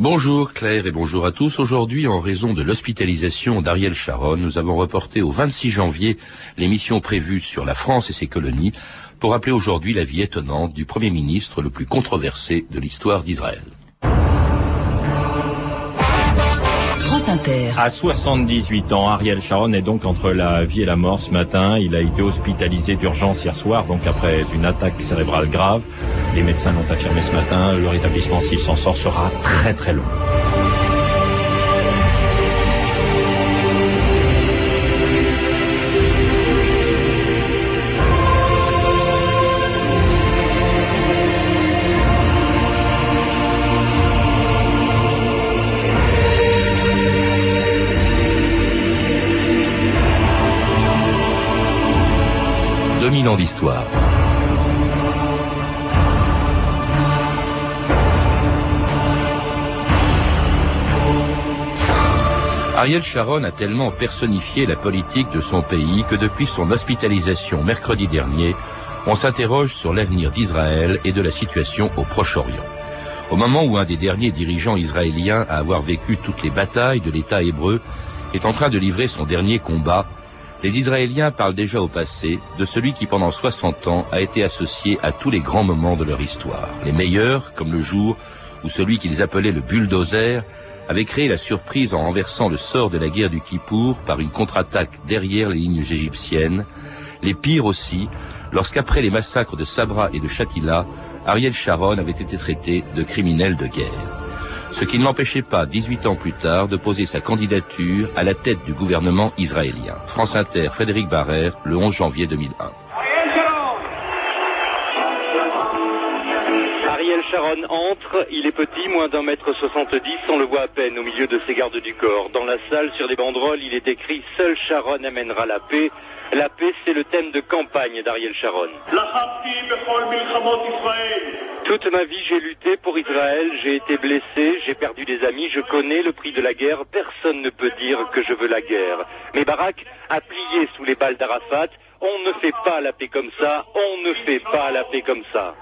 Bonjour Claire et bonjour à tous. Aujourd'hui, en raison de l'hospitalisation d'Ariel Sharon, nous avons reporté au 26 janvier l'émission prévue sur la France et ses colonies pour rappeler aujourd'hui la vie étonnante du Premier ministre le plus controversé de l'histoire d'Israël. À 78 ans, Ariel Sharon est donc entre la vie et la mort ce matin. Il a été hospitalisé d'urgence hier soir, donc après une attaque cérébrale grave. Les médecins l'ont affirmé ce matin. Le rétablissement, s'il s'en sort, sera très très long. 2000 ans d'histoire. Ariel Sharon a tellement personnifié la politique de son pays que depuis son hospitalisation mercredi dernier, on s'interroge sur l'avenir d'Israël et de la situation au Proche-Orient. Au moment où un des derniers dirigeants israéliens à avoir vécu toutes les batailles de l'État hébreu est en train de livrer son dernier combat, les Israéliens parlent déjà au passé de celui qui pendant 60 ans a été associé à tous les grands moments de leur histoire. Les meilleurs, comme le jour où celui qu'ils appelaient le bulldozer avait créé la surprise en renversant le sort de la guerre du Kippour par une contre-attaque derrière les lignes égyptiennes. Les pires aussi, lorsqu'après les massacres de Sabra et de Shatila, Ariel Sharon avait été traité de criminel de guerre ce qui ne l'empêchait pas, 18 ans plus tard, de poser sa candidature à la tête du gouvernement israélien. France Inter, Frédéric Barrère, le 11 janvier 2001. Ariel Sharon entre, il est petit, moins d'un mètre soixante-dix, on le voit à peine au milieu de ses gardes du corps. Dans la salle, sur des banderoles, il est écrit « Seul Sharon amènera la paix ». La paix, c'est le thème de campagne d'Ariel Sharon. Toute ma vie, j'ai lutté pour Israël, j'ai été blessé, j'ai perdu des amis, je connais le prix de la guerre, personne ne peut dire que je veux la guerre. Mais Barak a plié sous les balles d'Arafat, on ne fait pas la paix comme ça, on ne fait pas la paix comme ça.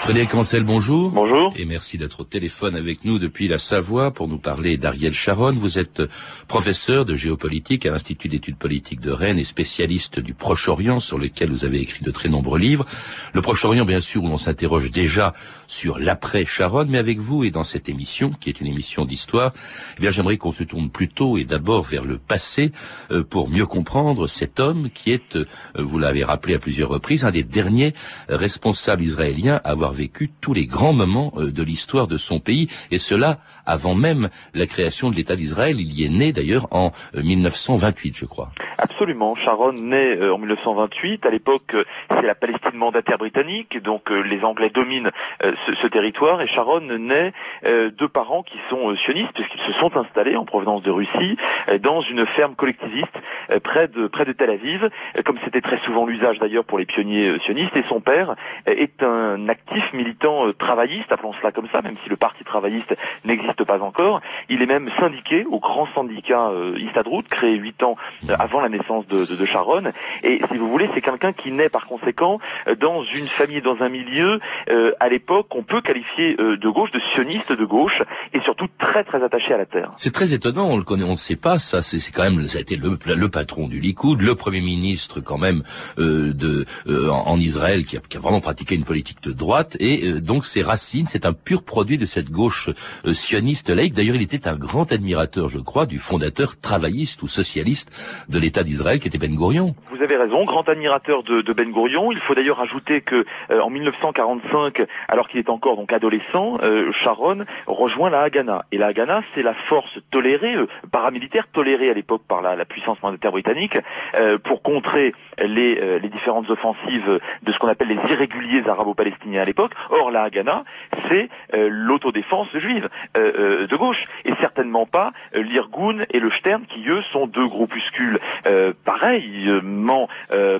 Frédéric Ancel, bonjour. Bonjour. Et merci d'être au téléphone avec nous depuis la Savoie pour nous parler d'Ariel Sharon. Vous êtes professeur de géopolitique à l'Institut d'études politiques de Rennes et spécialiste du Proche-Orient sur lequel vous avez écrit de très nombreux livres. Le Proche-Orient, bien sûr, où l'on s'interroge déjà sur l'après Sharon, mais avec vous et dans cette émission, qui est une émission d'histoire, eh bien, j'aimerais qu'on se tourne plutôt et d'abord vers le passé euh, pour mieux comprendre cet homme qui est, euh, vous l'avez rappelé à plusieurs reprises, un des derniers responsables israéliens à avoir vécu tous les grands moments euh, de l'histoire de son pays, et cela avant même la création de l'État d'Israël. Il y est né d'ailleurs en 1928, euh, je crois. Absolument. Sharon naît euh, en 1928. À l'époque, c'est la Palestine mandataire britannique, donc les Anglais dominent ce, territoire. Et Sharon naît de parents qui sont sionistes, puisqu'ils se sont installés en provenance de Russie dans une ferme collectiviste près de près de Tel Aviv, comme c'était très souvent l'usage d'ailleurs pour les pionniers sionistes. Et son père est un actif militant euh, travailliste, appelons cela comme ça, même si le parti travailliste n'existe pas encore. Il est même syndiqué au grand syndicat euh, Istadrout, créé huit ans euh, avant la naissance de, Sharon. Et si vous voulez, c'est quelqu'un qui naît par conséquent euh, dans une famille, dans un milieu, à l'époque, qu'on peut qualifier de gauche, de sioniste de gauche, et surtout très très attaché à la terre. C'est très étonnant, on le connaît, on ne sait pas, ça c'est quand même, ça a été le, patron du Likoud, le premier ministre quand même de en, Israël qui a vraiment pratiqué une politique de droite et euh, donc ses racines, c'est un pur produit de cette gauche euh, sioniste laïque. D'ailleurs, il était un grand admirateur, je crois, du fondateur travailliste ou socialiste de l'État d'Israël, qui était Ben Gurion. Vous avez raison, grand admirateur de, Ben Gurion. Il faut d'ailleurs ajouter que euh, en 1945, alors qu'il est encore donc adolescent, Sharon rejoint la Haganah. Et la Haganah, c'est la force tolérée, paramilitaire tolérée à l'époque par la, puissance mandataire britannique, pour contrer les, les différentes offensives de ce qu'on appelle les irréguliers arabo-palestiniens à l'époque Or, la Haganah, c'est euh, l'autodéfense juive euh, euh, de gauche, et certainement pas l'Irgun et le Stern, qui eux sont deux groupuscules pareillement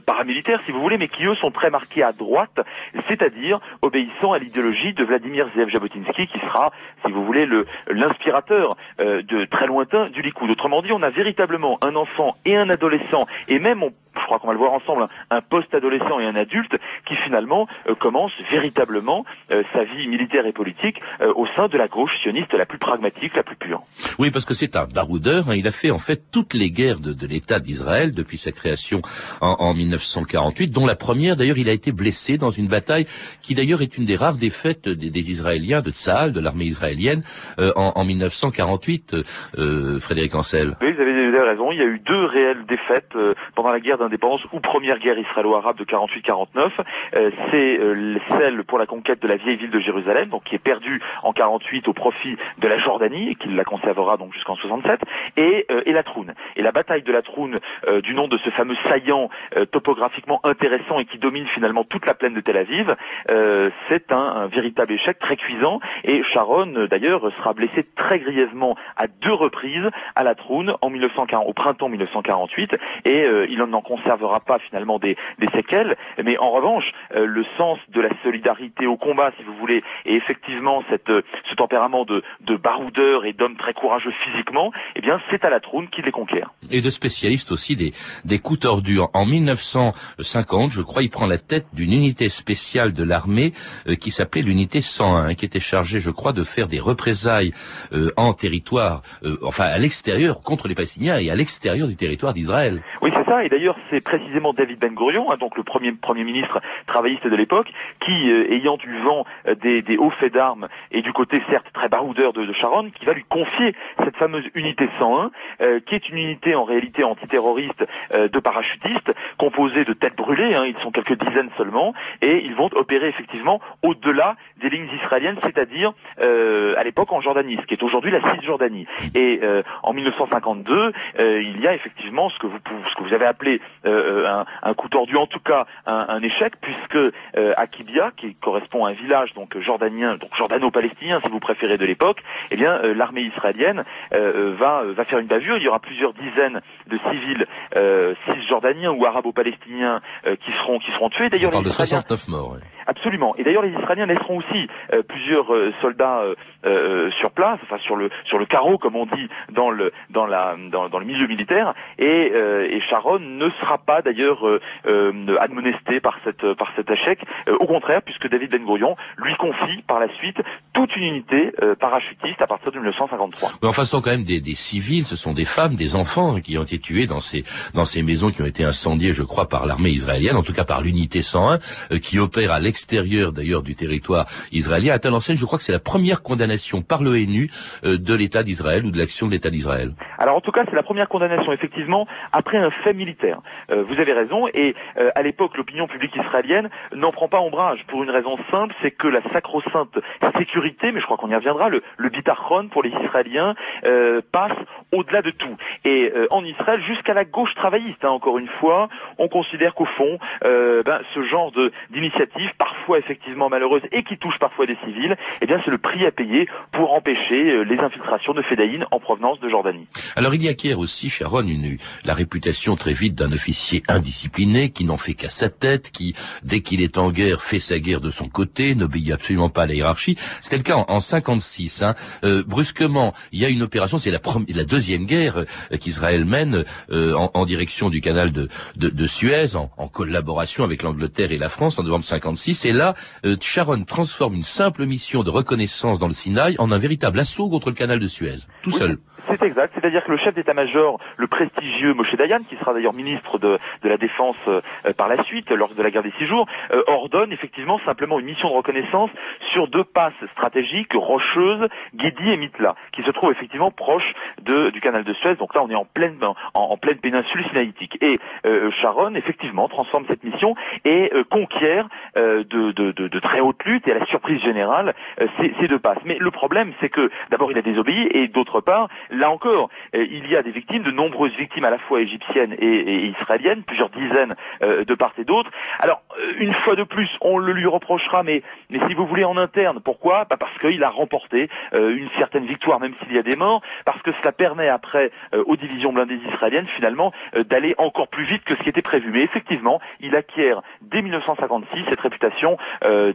paramilitaires, si vous voulez, mais qui eux sont très marqués à droite, c'est-à-dire obéissant à l'idéologie de Vladimir Zev Jabotinsky, qui sera, si vous voulez, l'inspirateur de très lointain du Likoud. Autrement dit, on a véritablement un enfant et un adolescent, et même on je crois qu'on va le voir ensemble, un post-adolescent et un adulte qui finalement commence véritablement sa vie militaire et politique au sein de la gauche sioniste la plus pragmatique, la plus pure. Oui, parce que c'est un baroudeur. Hein. il a fait en fait toutes les guerres de, de l'État d'Israël depuis sa création en, en 1948, dont la première d'ailleurs il a été blessé dans une bataille qui d'ailleurs est une des rares défaites des, des Israéliens de Tsahal, de l'armée israélienne, en, en, 1948. Frédéric Ancel. Oui, vous avez, raison. Il y a eu deux réelles défaites pendant la guerre d'indépendance ou première guerre israélo-arabe de 48-49. c'est celle pour la conquête de la vieille ville de Jérusalem, donc qui est perdue en 48 au profit de la Jordanie, et qui la conservera donc jusqu'en 67, et, et la Troune. Et la bataille de la Troune, du nom de ce fameux saillant topographiquement intéressant et qui domine finalement toute la plaine de Tel Aviv, c'est un, un, véritable échec très cuisant. Et Sharon, d'ailleurs, sera blessé très grièvement à deux reprises à la Troune en 1940, au printemps 1948, et il n'en conservera pas finalement des, des, séquelles. Mais en revanche, le sens de la solidarité au combat, si vous voulez, et effectivement cette, ce tempérament de, de baroudeur et d'homme très courageux physiquement, eh bien, c'est à la qu'il les conquiert. Et de spécialiste aussi des, des coups tordus. En 1950, je crois, il prend la tête d'une unité spéciale de l'armée euh, qui s'appelait l'unité 101, qui était chargée, je crois, de faire des représailles euh, en territoire, euh, enfin à l'extérieur, contre les Palestiniens et à l'extérieur du territoire d'Israël. Oui, c'est ça. Et d'ailleurs, c'est précisément David Ben Gurion, hein, donc le premier premier ministre travailliste de l'époque, qui, ayant du vent des, des hauts faits d'armes et du côté certes très baroudeur de, Sharon, qui va lui confier cette fameuse unité 101, qui est une unité en réalité antiterroriste de parachutistes, composée de têtes brûlées. Hein, ils sont quelques dizaines seulement, et ils vont opérer effectivement au-delà des lignes israéliennes, c'est-à-dire euh, à l'époque en Jordanie, ce qui est aujourd'hui la Cisjordanie. Et euh, en 1952, euh, il y a effectivement ce que vous avez appelé un, coup tordu, en tout cas un, un échec, puisque Akibia, qui correspond à un village donc jordanien, donc jordano-palestinien si vous préférez de l'époque, eh bien l'armée israélienne va va faire une bavure. Il y aura plusieurs dizaines de civils cisjordaniens ou arabo-palestiniens qui seront qui seront tués. D'ailleurs, de 69 morts. Absolument. Et d'ailleurs, les Israéliens laisseront aussi euh, plusieurs euh, soldats euh, sur place, enfin sur le sur le carreau, comme on dit dans le dans la dans, dans le milieu militaire. Et, et Sharon ne sera pas d'ailleurs admonesté par cette par cet échec. au contraire, puisque David Ben Gurion lui confie par la suite toute une unité parachutiste à partir de 1953. Mais enfin, ce sont quand même des, des civils, ce sont des femmes, des enfants qui ont été tués dans ces dans ces maisons qui ont été incendiées, je crois, par l'armée israélienne, en tout cas par l'unité 101, qui opère à l'extérieur d'ailleurs du territoire israélien. À tel enseigne, je crois que c'est la première condamnation par l'ONU euh, de l'État d'Israël ou de l'action de l'État d'Israël. Alors en tout cas, c'est la première condamnation effectivement après un fait militaire. Euh, vous avez raison. Et euh, à l'époque, l'opinion publique israélienne n'en prend pas ombrage pour une raison simple, c'est que la sacro-sainte sécurité, mais je crois qu'on y reviendra, le, le bitachon pour les Israéliens passe au-delà de tout. Et en Israël, jusqu'à la gauche travailliste, hein, encore une fois, on considère qu'au fond, ben, ce genre d'initiative, parfois effectivement malheureuse et qui touche parfois des civils, eh bien c'est le prix à payer pour empêcher euh, les infiltrations de fédéine en provenance de Jordanie. Alors il y acquiert aussi, Sharon, une, la réputation très vite d'un officier indiscipliné qui n'en fait qu'à sa tête, qui, dès qu'il est en guerre, fait sa guerre de son côté, n'obéit absolument pas à la hiérarchie. C'était le cas en, en 56. Hein. Euh, brusquement, il y a une opération, c'est la, la deuxième guerre euh, qu'Israël mène euh, en, en, direction du canal de, de, de Suez, en, en collaboration avec l'Angleterre et la France en novembre 56. Et là, euh, Sharon transforme une simple mission de reconnaissance dans le Sinaï en un véritable assaut contre le canal de Suez, tout seul. C'est exact, c'est-à-dire que le chef d'état-major, le prestigieux Moshe Dayan, qui sera d'ailleurs ministre de, la Défense euh, par la suite, lors de la guerre des six jours, euh, ordonne effectivement simplement une mission de reconnaissance sur deux passes stratégiques, rocheuses, Guédi et Mitla, qui se trouvent effectivement proches du canal de Suez. Donc là, on est en pleine, en, en pleine péninsule sinaïtique. Et euh, Sharon, effectivement, transforme cette mission et conquiert de, très haute lutte et à la surprise générale ces, deux passes. Mais le problème, c'est que d'abord, il a désobéi et d'autre part, là encore, euh, il y a des victimes, de nombreuses victimes à la fois égyptiennes et, israéliennes, plusieurs dizaines euh, de part et d'autre. Alors, euh, une fois de plus, on le lui reprochera, mais, mais si vous voulez en interne, pourquoi? Bah Parce qu'il a remporté une certaine victoire, même s'il y a des morts, parce que cela permet après aux divisions blindées israéliennes, finalement, d'aller encore plus vite que ce qui était prévu. Mais effectivement, il acquiert dès 1956 cette réputation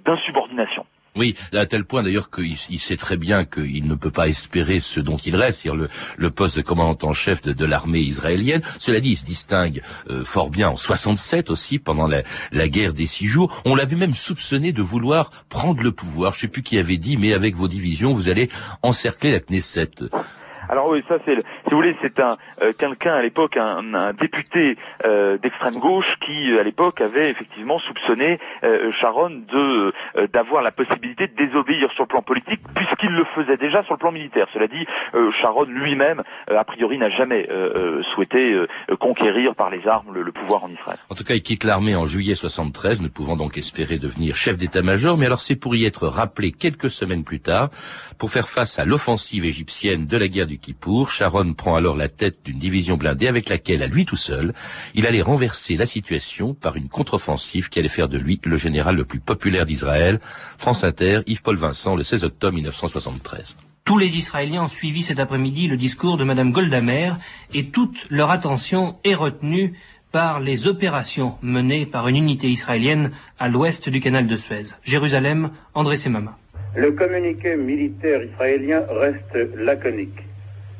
d'insubordination. Oui, à tel point d'ailleurs qu'il il sait très bien qu'il ne peut pas espérer ce dont il reste, c'est-à-dire le, le, poste de commandant en chef de, l'armée israélienne. Cela dit, il se distingue euh, fort bien en 67 aussi, pendant la, guerre des six jours. On l'avait même soupçonné de vouloir prendre le pouvoir. Je ne sais plus qui avait dit, mais avec vos divisions, vous allez encercler la Knesset. Alors oui, ça c'est, si vous voulez, c'est un euh, quelqu'un à l'époque, un, un député euh, d'extrême gauche qui euh, à l'époque avait effectivement soupçonné Sharon de d'avoir la possibilité de désobéir sur le plan politique, puisqu'il le faisait déjà sur le plan militaire. Cela dit, Sharon lui-même, a priori, n'a jamais souhaité conquérir par les armes le, pouvoir en Israël. En tout cas, il quitte l'armée en juillet 73, ne pouvant donc espérer devenir chef d'état-major. Mais alors, c'est pour y être rappelé quelques semaines plus tard, pour faire face à l'offensive égyptienne de la guerre du Kippour, Sharon prend alors la tête d'une division blindée avec laquelle, à lui tout seul, il allait renverser la situation par une contre-offensive qui allait faire de lui le général le plus populaire d'Israël. France Inter, Yves-Paul Vincent, le 16 octobre 1973. Tous les Israéliens ont suivi cet après-midi le discours de Madame Goldamer et toute leur attention est retenue par les opérations menées par une unité israélienne à l'ouest du canal de Suez. Jérusalem, André Semama. Le communiqué militaire israélien reste laconique.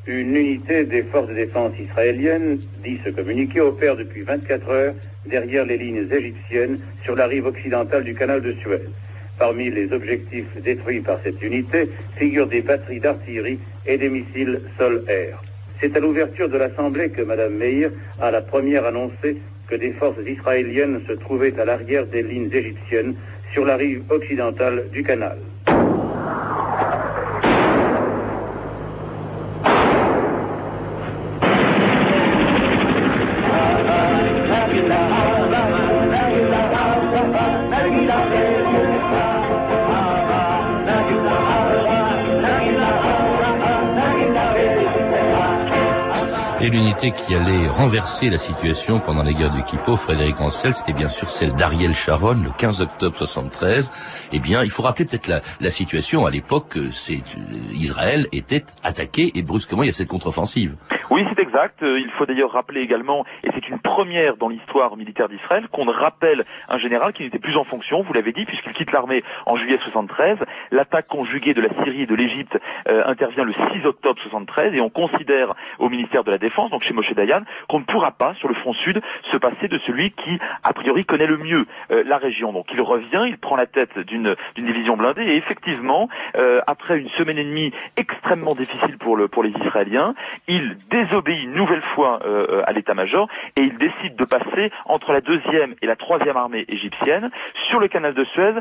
Une unité des forces de défense israéliennes, dit ce communiqué, opère depuis 24 heures derrière les lignes égyptiennes sur la rive occidentale du canal de Suez. Parmi les objectifs détruits par cette unité figurent des batteries d'artillerie et des missiles sol-air. C'est à l'ouverture de l'Assemblée que Mme Meir a la première annoncé que des forces israéliennes se trouvaient à l'arrière des lignes égyptiennes sur la rive occidentale du canal. Et l'unité qui allait renverser la situation pendant la guerre du Kippo, Frédéric Ancel, c'était bien sûr celle d'Ariel Sharon, le 15 octobre 73. Eh bien, il faut rappeler peut-être la, la, situation à l'époque, c'est Israël était attaqué et brusquement il y a cette contre-offensive. Oui, c'est exact. Euh, il faut d'ailleurs rappeler également, et c'est une première dans l'histoire militaire d'Israël, qu'on rappelle un général qui n'était plus en fonction, vous l'avez dit, puisqu'il quitte l'armée en juillet 73. L'attaque conjuguée de la Syrie et de l'Égypte euh, intervient le 6 octobre 73 et on considère au ministère de la Défense donc chez Moshe Dayan, qu'on ne pourra pas, sur le front sud, se passer de celui qui, a priori, connaît le mieux euh, la région. Donc il revient, il prend la tête d'une division blindée, et effectivement, après une semaine et demie extrêmement difficile pour, pour les Israéliens, il désobéit une nouvelle fois euh, à l'état-major, et il décide de passer entre la deuxième et la troisième armée égyptienne sur le canal de Suez,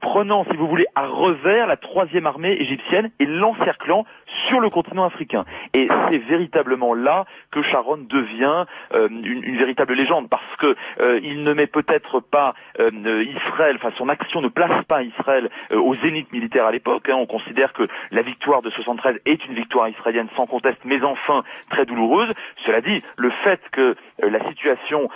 prenant, si vous voulez, à revers la troisième armée égyptienne et l'encerclant sur le continent africain. Et c'est véritablement là que Sharon devient euh, une, véritable légende, parce que euh, il ne met peut-être pas euh, Israël, enfin son action ne place pas Israël au zénith militaire à l'époque. Hein. On considère que la victoire de 73 est une victoire israélienne sans conteste, mais enfin très douloureuse. Cela dit, le fait que la situation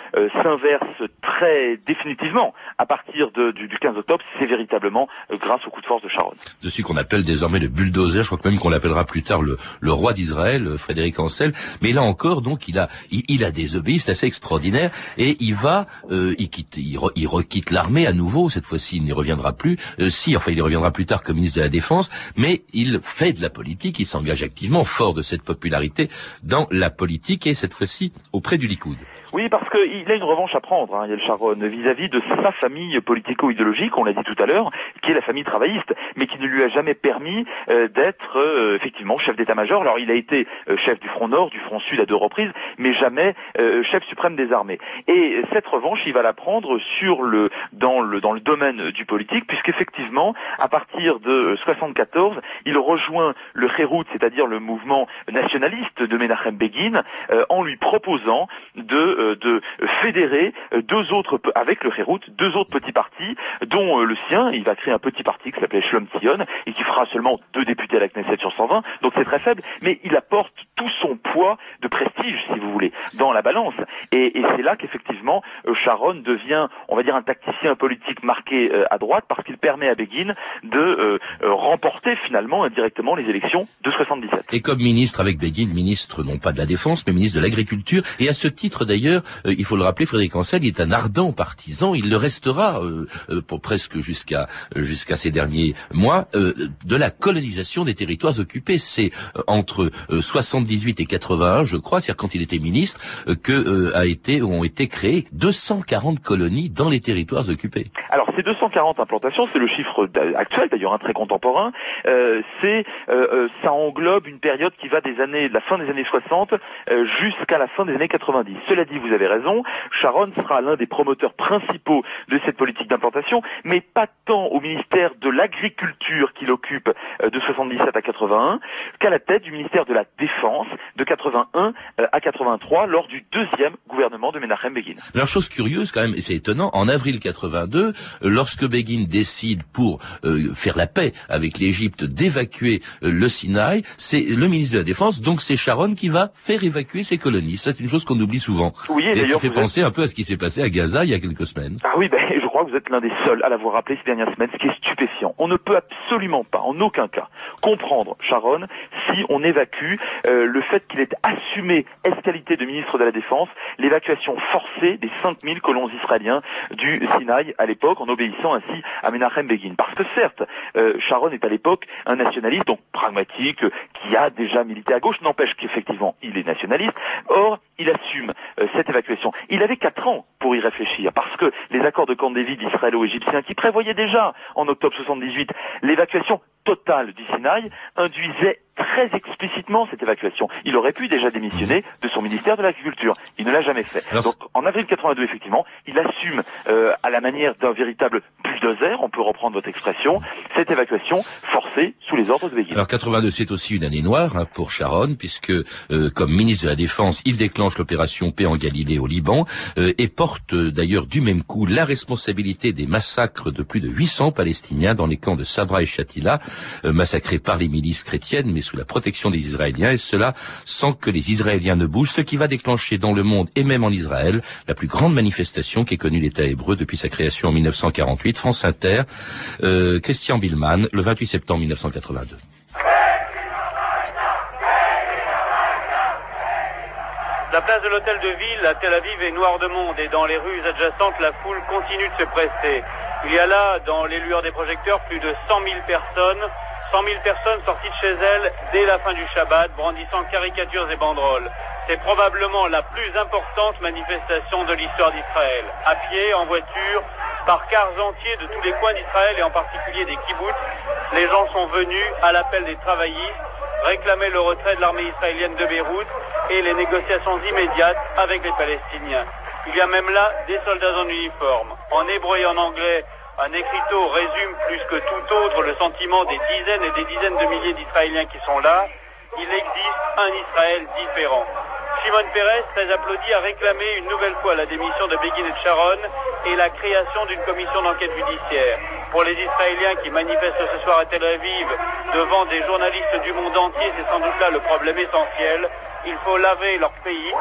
s'inverse très définitivement à partir du, du, 15 octobre, c'est véritablement grâce au coup de force de Sharon. De celui qu'on appelle désormais le bulldozer, je crois même qu'on l'appellera plus tard le, roi d'Israël, Frédéric Ancel. Mais là encore, donc, il a, il, a désobéi, c'est assez extraordinaire, et il va, euh, il quitte, il, il requitte l'armée à nouveau. Cette fois-ci, il n'y reviendra plus. Euh, si, enfin, il reviendra plus tard comme ministre de la Défense, mais il fait de la politique, il s'engage activement, fort de cette popularité, dans la politique, et cette fois-ci auprès du Likoud. Oui, parce qu'il a une revanche à prendre, hein, Sharon, vis-à-vis de sa famille politico-idéologique, on l'a dit tout à l'heure, qui est la famille travailliste, mais qui ne lui a jamais permis euh, d'être euh, effectivement chef d'état-major. Alors il a été euh, chef du Front Nord, du Front Sud à deux reprises, mais jamais chef suprême des armées. Et cette revanche, il va la prendre sur le dans le dans le domaine du politique, puisqu'effectivement, à partir de 74, il rejoint le Kherout, c'est-à-dire le mouvement nationaliste de Menachem Begin, en lui proposant de euh, de fédérer euh, deux autres, avec le Kherout, deux autres petits partis, dont euh, le sien, il va créer un petit parti qui s'appelait Shlom Tzion, et qui fera seulement deux députés à la Knesset sur 120, donc c'est très faible, mais il apporte tout son poids de prestige, si vous voulez, dans la balance. Et, et c'est là qu'effectivement, Sharon devient, on va dire, un tacticien politique marqué à droite, parce qu'il permet à Begin de remporter finalement indirectement les élections de 77. Et comme ministre avec Begin, ministre non pas de la Défense, mais ministre de l'Agriculture, et à ce titre d'ailleurs, d'ailleurs, il faut le rappeler, Frédéric Ancel est un ardent partisan, il le restera pour presque jusqu'à jusqu'à ces derniers mois, de la colonisation des territoires occupés. C'est entre 78 et 81, je crois, c'est-à-dire quand il était ministre, que a été ont été créées 240 colonies dans les territoires occupés. Alors ces 240 implantations, c'est le chiffre actuel, d'ailleurs un très contemporain. c'est ça englobe une période qui va des années, de la fin des années 60 euh, jusqu'à la fin des années 90. Cela dit, vous avez raison, Sharon sera l'un des promoteurs principaux de cette politique d'implantation, mais pas tant au ministère de l'Agriculture qu'il occupe euh, de 77 à 81 qu'à la tête du ministère de la Défense de 81 euh, à 83 lors du deuxième gouvernement de Menachem Begin. La chose curieuse quand même, et c'est étonnant, en avril 82, lorsque Begin décide pour faire la paix avec l'Égypte d'évacuer le Sinaï, c'est le ministre de la Défense, donc c'est Sharon qui va faire évacuer ses colonies. C'est une chose qu'on oublie souvent. Oui, et, qui fait penser un peu à ce qui s'est passé à Gaza il y a quelques semaines. Ah oui, ben, je que vous êtes l'un des seuls à l'avoir rappelé ces dernières semaines, ce qui est stupéfiant. On ne peut absolument pas, en aucun cas, comprendre Sharon si on évacue euh, le fait qu'il ait assumé, escalité de ministre de la Défense, l'évacuation forcée des 5000 colons israéliens du Sinaï à l'époque, en obéissant ainsi à Menachem Begin. Parce que certes, euh, Sharon est à l'époque un nationaliste, donc pragmatique, qui a déjà milité à gauche, n'empêche qu'effectivement, il est nationaliste. Or, il assume euh, cette évacuation. Il avait quatre ans pour y réfléchir, parce que les accords de Camp David israélo-égyptiens, qui prévoyaient déjà, en octobre 78, l'évacuation totale du Sinaï, induisaient très explicitement cette évacuation. Il aurait pu déjà démissionner de son ministère de l'Agriculture. Il ne l'a jamais fait. Donc en avril 82, effectivement, il assume euh, à la manière d'un véritable bulldozer, on peut reprendre votre expression, cette évacuation forcée sous les ordres de Begin. Alors 82, c'est aussi une année noire hein, pour Sharon, puisque euh, comme ministre de la Défense, il déclenche l'opération Paix en Galilée au Liban euh, et porte d'ailleurs du même coup la responsabilité des massacres de plus de 800 Palestiniens dans les camps de Sabra et Shatila, massacrés par les milices chrétiennes, mais sous la protection des Israéliens, et cela sans que les Israéliens ne bougent, ce qui va déclencher dans le monde et même en Israël la plus grande manifestation qu'ait connue l'État hébreu depuis sa création en 1948. France Inter, euh, Christian Billman, le 28 septembre 1982. La place de l'hôtel de ville à Tel Aviv est noire de monde et dans les rues adjacentes, la foule continue de se presser. Il y a là, dans les lueurs des projecteurs, plus de 100 000 personnes 100 000 personnes sorties de chez elles dès la fin du Shabbat, brandissant caricatures et banderoles. C'est probablement la plus importante manifestation de l'histoire d'Israël. À pied, en voiture, par quarts entiers de tous les coins d'Israël et en particulier des kibbutz, les gens sont venus à l'appel des travaillistes réclamer le retrait de l'armée israélienne de Beyrouth et les négociations immédiates avec les Palestiniens. Il y a même là des soldats en uniforme. En hébreu et en anglais, un écriteau résume plus que tout autre le sentiment des dizaines et des dizaines de milliers d'Israéliens qui sont là. Il existe un Israël différent. Shimon Peres, très applaudi, a réclamé une nouvelle fois la démission de Begin et Sharon et la création d'une commission d'enquête judiciaire. Pour les Israéliens qui manifestent ce soir à Tel Aviv devant des journalistes du monde entier, c'est sans doute là le problème essentiel il faut laver leur pays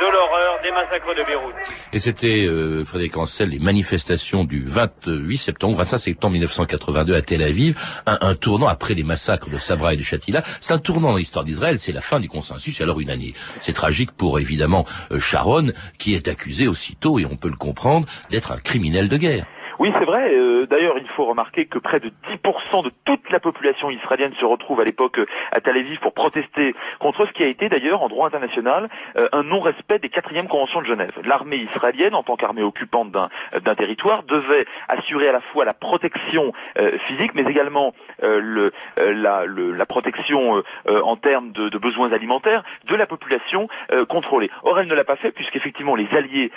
de l'horreur des massacres de Beyrouth. Et c'était, euh, Frédéric Ancel, les manifestations du 28 septembre, 25 septembre 1982 à Tel Aviv, un, tournant après les massacres de Sabra et de Shatila. C'est un tournant dans l'histoire d'Israël, c'est la fin du consensus. Alors une année, c'est tragique pour évidemment euh, Sharon, qui est accusé aussitôt, et on peut le comprendre, d'être un criminel de guerre. Oui, c'est vrai. Euh, d'ailleurs, il faut remarquer que près de 10% de toute la population israélienne se retrouve à l'époque euh, à Tel Aviv pour protester contre ce qui a été d'ailleurs en droit international euh, un non-respect des quatrièmes conventions de Genève. L'armée israélienne, en tant qu'armée occupante d'un territoire, devait assurer à la fois la protection physique, mais également le, la, le, la, protection en termes de, de, besoins alimentaires de la population contrôlée. Or, elle ne l'a pas fait puisqu'effectivement les alliés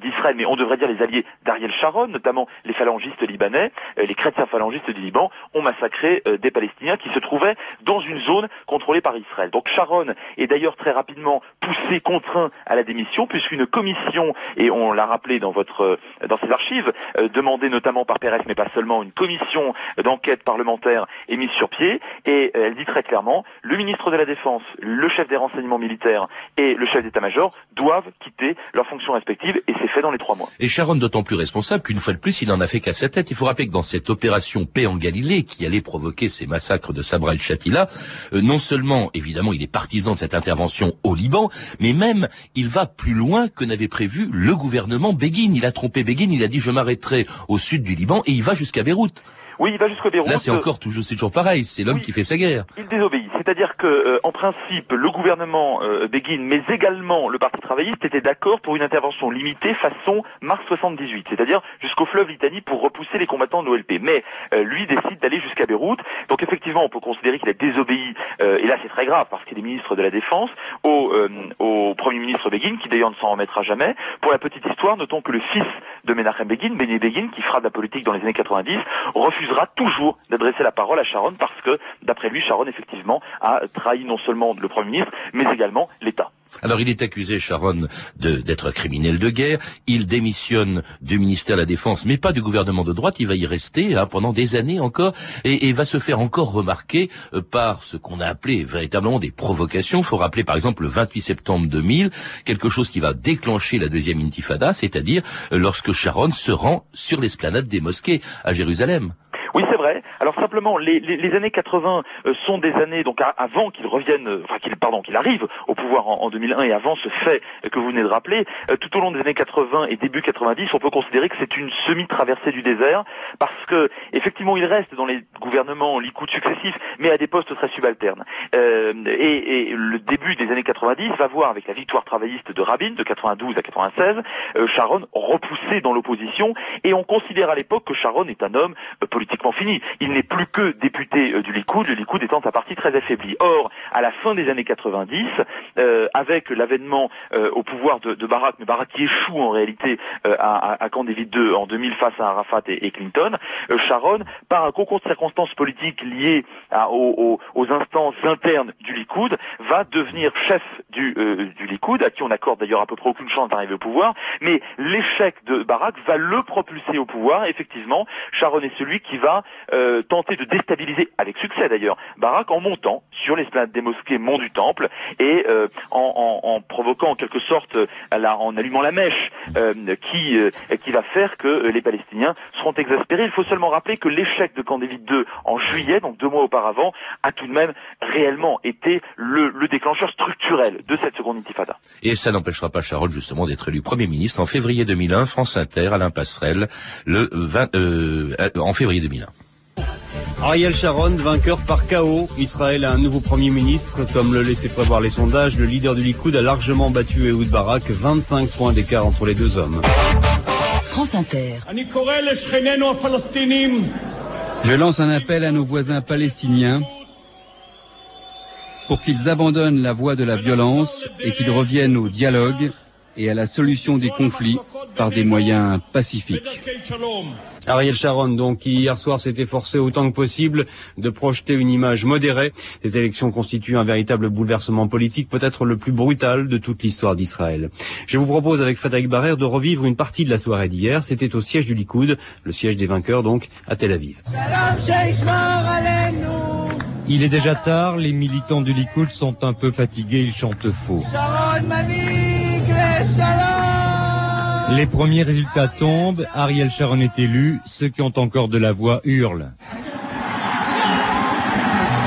d'Israël, mais on devrait dire les alliés d'Ariel Sharon, notamment les phalangistes libanais, euh, les chrétiens phalangistes du Liban, ont massacré euh, des Palestiniens qui se trouvaient dans une zone contrôlée par Israël. Donc Sharon est d'ailleurs très rapidement poussé, contraint à la démission, puisqu'une commission, et on l'a rappelé dans votre euh, dans ses archives, demandée notamment par Pérez, mais pas seulement, une commission d'enquête parlementaire est mise sur pied, et elle dit très clairement, le ministre de la Défense, le chef des renseignements militaires et le chef d'état-major doivent quitter leurs fonctions respectives, et c'est fait dans les trois mois. Et Sharon d'autant plus responsable qu'une fois de plus, il n'en a fait qu'à sa tête. Il faut rappeler que dans cette opération paix en Galilée, qui allait provoquer ces massacres de Sabra et Shatila, euh, non seulement, évidemment, il est partisan de cette intervention au Liban, mais même, il va plus loin que n'avait prévu le gouvernement Begin. Il a trompé Begin, il a dit je m'arrêterai au sud du Liban, et il va jusqu'à Beyrouth. Oui, il va jusqu'au Beyrouth. Là, c'est encore toujours, c'est toujours pareil. C'est l'homme qui fait sa guerre. Il désobéit. C'est-à-dire que, euh, en principe, le gouvernement euh, Begin, mais également le Parti travailliste, étaient d'accord pour une intervention limitée façon mars 78, c'est-à-dire jusqu'au fleuve Litanie pour repousser les combattants de l'OLP. Mais euh, lui décide d'aller jusqu'à Beyrouth. Donc effectivement, on peut considérer qu'il a désobéi. Très grave parce qu'il est ministre de la Défense au, au premier ministre Begin, qui d'ailleurs ne s'en remettra jamais. Pour la petite histoire, notons que le fils de Menachem Begin, Benny Begin, qui fera de la politique dans les années 90, refusera toujours d'adresser la parole à Sharon parce que, d'après lui, Sharon, effectivement, a trahi non seulement le Premier ministre, mais également l'État. Alors il est accusé, Sharon, d'être criminel de guerre. Il démissionne du ministère de la Défense, mais pas du gouvernement de droite. Il va y rester hein, pendant des années encore et, et, va se faire encore remarquer euh, par ce qu'on a appelé véritablement des provocations. Il faut rappeler par exemple le 28 septembre 2000, quelque chose qui va déclencher la deuxième intifada, c'est-à-dire euh, lorsque Sharon se rend sur l'esplanade des mosquées à Jérusalem. Oui, c'est vrai. Alors simplement, les, les, les années 80 euh, sont des années donc avant qu'il revienne, euh, enfin qu'il pardon, qu'il arrive au pouvoir en, en, 2001 et avant ce fait que vous venez de rappeler. Euh, tout au long des années 80 et début 90, on peut considérer que c'est une semi-traversée du désert parce que effectivement, il reste dans les gouvernements Likoud successifs, mais à des postes très subalternes. Et, et, le début des années 90 va voir avec la victoire travailliste de Rabin de 92 à 96, Sharon repoussé dans l'opposition et on considère à l'époque que Sharon est un homme politique Il n'est plus que député euh, du Likoud, le Likoud étant un parti très affaibli. Or, à la fin des années 90, euh, avec l'avènement euh, au pouvoir de, de, Barack, mais Barack qui échoue en réalité à, à, Camp David II en 2000 face à Arafat et, Clinton, Sharon, par un concours de circonstances politiques liées aux, aux, instances internes du Likoud, va devenir chef du, du Likoud, à qui on accorde d'ailleurs à peu près aucune chance d'arriver au pouvoir, mais l'échec de Barack va le propulser au pouvoir. Effectivement, Sharon est celui qui va euh, tenter de déstabiliser, avec succès d'ailleurs, Barak en montant sur l'esplanade des mosquées Mont du Temple et euh, en, provoquant en quelque sorte, euh, en allumant la mèche qui, qui va faire que les Palestiniens seront exaspérés. Il faut seulement rappeler que l'échec de Camp David II en juillet, donc deux mois auparavant, a tout de même réellement été le, déclencheur structurel de cette seconde intifada. Et ça n'empêchera pas Sharon justement d'être élu Premier ministre en février 2001, France Inter, Alain Passerelle, le 20, en février 2001. Ariel Sharon, vainqueur par chaos. Israël a un nouveau Premier ministre. Comme le laissaient prévoir les sondages, le leader du Likoud a largement battu Ehud Barak. 25 points d'écart entre les deux hommes. France Inter. Je lance un appel à nos voisins palestiniens pour qu'ils abandonnent la voie de la violence et qu'ils reviennent au dialogue et à la solution des conflits par des moyens pacifiques. Ariel Sharon, donc, qui hier soir s'est efforcé autant que possible de projeter une image modérée. Ces élections constituent un véritable bouleversement politique, peut-être le plus brutal de toute l'histoire d'Israël. Je vous propose avec Frédéric Barrère de revivre une partie de la soirée d'hier. C'était au siège du Likoud, le siège des vainqueurs donc, à Tel Aviv. Il est déjà tard, les militants du Likoud sont un peu fatigués, ils chantent faux. Les premiers résultats tombent, Ariel Sharon est élu, ceux qui ont encore de la voix hurlent.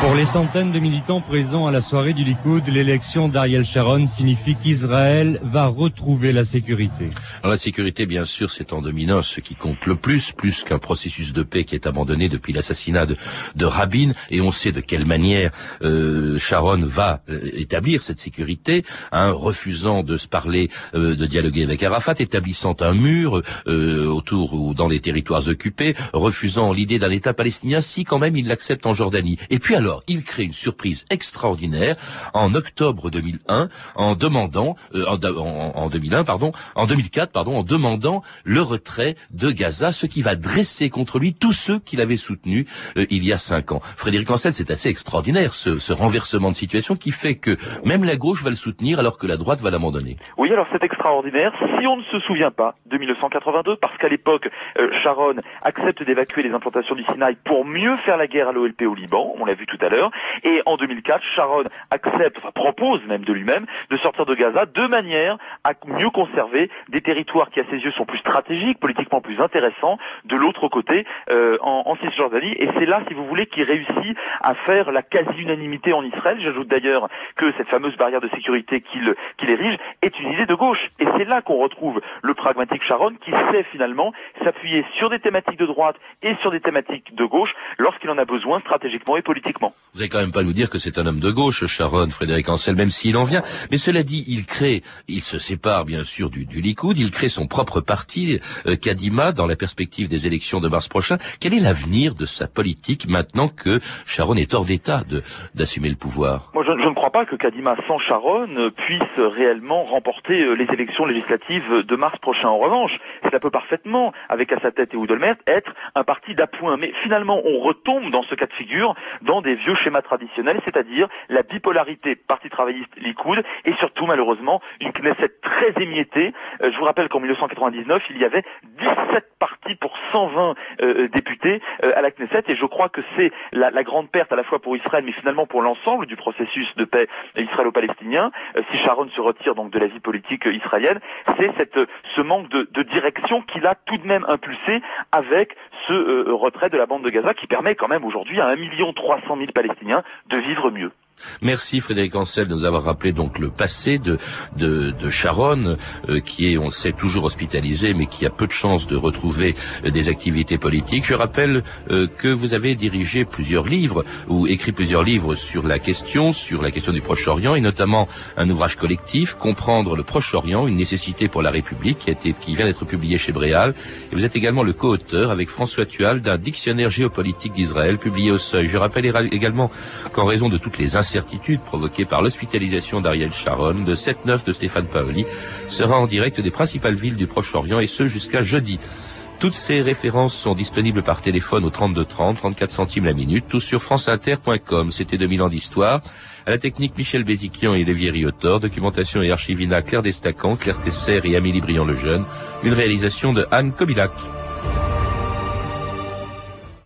Pour les centaines de militants présents à la soirée du Likoud, l'élection d'Ariel Sharon signifie qu'Israël va retrouver la sécurité. Alors la sécurité, bien sûr, c'est en dominant ce qui compte le plus, plus qu'un processus de paix qui est abandonné depuis l'assassinat de, de, Rabin. Et on sait de quelle manière euh, Sharon va euh, établir cette sécurité, hein, refusant de se parler, euh, de dialoguer avec Arafat, établissant un mur euh, autour ou dans les territoires occupés, refusant l'idée d'un État palestinien si quand même il l'accepte en Jordanie. Et puis alors, alors, il crée une surprise extraordinaire en octobre 2001 en demandant, euh, en, 2001 pardon, en 2004 pardon, en demandant le retrait de Gaza, ce qui va dresser contre lui tous ceux qu'il avait soutenus euh, il y a cinq ans. Frédéric Ancel, c'est assez extraordinaire ce, ce, renversement de situation qui fait que même la gauche va le soutenir alors que la droite va l'abandonner. Oui, alors c'est extraordinaire. Si on ne se souvient pas de 1982, parce qu'à l'époque euh, Sharon accepte d'évacuer les implantations du Sinaï pour mieux faire la guerre à l'OLP au Liban, on l'a vu tout tout à l'heure. Et en 2004, Sharon accepte, enfin propose même de lui-même, de sortir de Gaza de manière à mieux conserver des territoires qui à ses yeux sont plus stratégiques, politiquement plus intéressants, de l'autre côté, euh, en, Cisjordanie. Et c'est là, si vous voulez, qu'il réussit à faire la quasi-unanimité en Israël. J'ajoute d'ailleurs que cette fameuse barrière de sécurité qu'il qu'il érige est une idée de gauche. Et c'est là qu'on retrouve le pragmatique Sharon qui sait finalement s'appuyer sur des thématiques de droite et sur des thématiques de gauche lorsqu'il en a besoin stratégiquement et politiquement. Vous n'allez quand même pas nous dire que c'est un homme de gauche, Sharon, Frédéric Ancel, même s'il en vient. Mais cela dit, il crée, il se sépare bien sûr du, du Likoud, il crée son propre parti, euh, Kadima, dans la perspective des élections de mars prochain. Quel est l'avenir de sa politique maintenant que Sharon est hors d'état d'assumer le pouvoir? Moi, je, je, ne crois pas que Kadima sans Sharon puisse réellement remporter euh, les élections législatives de mars prochain. En revanche, cela peut parfaitement, avec à sa tête et Oudelmert, être un parti d'appoint. Mais finalement, on retombe dans ce cas de figure dans des vieux schémas traditionnels, c'est-à-dire la bipolarité Parti travailliste Likoud et surtout malheureusement une Knesset très émiettée. Euh, je vous rappelle qu'en 1999, il y avait 17 partis pour 120 euh, députés euh, à la Knesset et je crois que c'est la, grande perte à la fois pour Israël mais finalement pour l'ensemble du processus de paix israélo-palestinien. Si Sharon se retire donc de la vie politique israélienne, c'est cette ce manque de direction qu'il a tout de même impulsé avec ce retrait de la bande de Gaza qui permet quand même aujourd'hui à 1 300 000 Palestiniens de vivre mieux. Merci Frédéric Ancel de nous avoir rappelé donc le passé de de, de Sharon, euh, qui est, on le sait, toujours hospitalisé, mais qui a peu de chances de retrouver euh, des activités politiques. Je rappelle euh, que vous avez dirigé plusieurs livres ou écrit plusieurs livres sur la question, sur la question du Proche-Orient, et notamment un ouvrage collectif, Comprendre le Proche-Orient, une nécessité pour la République, qui, a été, qui vient d'être publié chez Bréal. Et vous êtes également le co-auteur avec François Tual d'un dictionnaire géopolitique d'Israël, publié au Seuil. Je rappelle également qu'en raison de toutes les incertitude provoquée par l'hospitalisation d'Ariel Sharon, de 7-9 de Stéphane Paoli, sera en direct des principales villes du Proche-Orient et ce jusqu'à jeudi. Toutes ces références sont disponibles par téléphone au 32 30, 34 centimes la minute, tout sur franceinter.com. C'était 2000 ans d'histoire. À la technique, Michel Béziquian et Olivier Riotor. Documentation et archivina, Claire Destacan, Claire Tesser et Amélie Briand-Lejeune. Une réalisation de Anne Kobilac.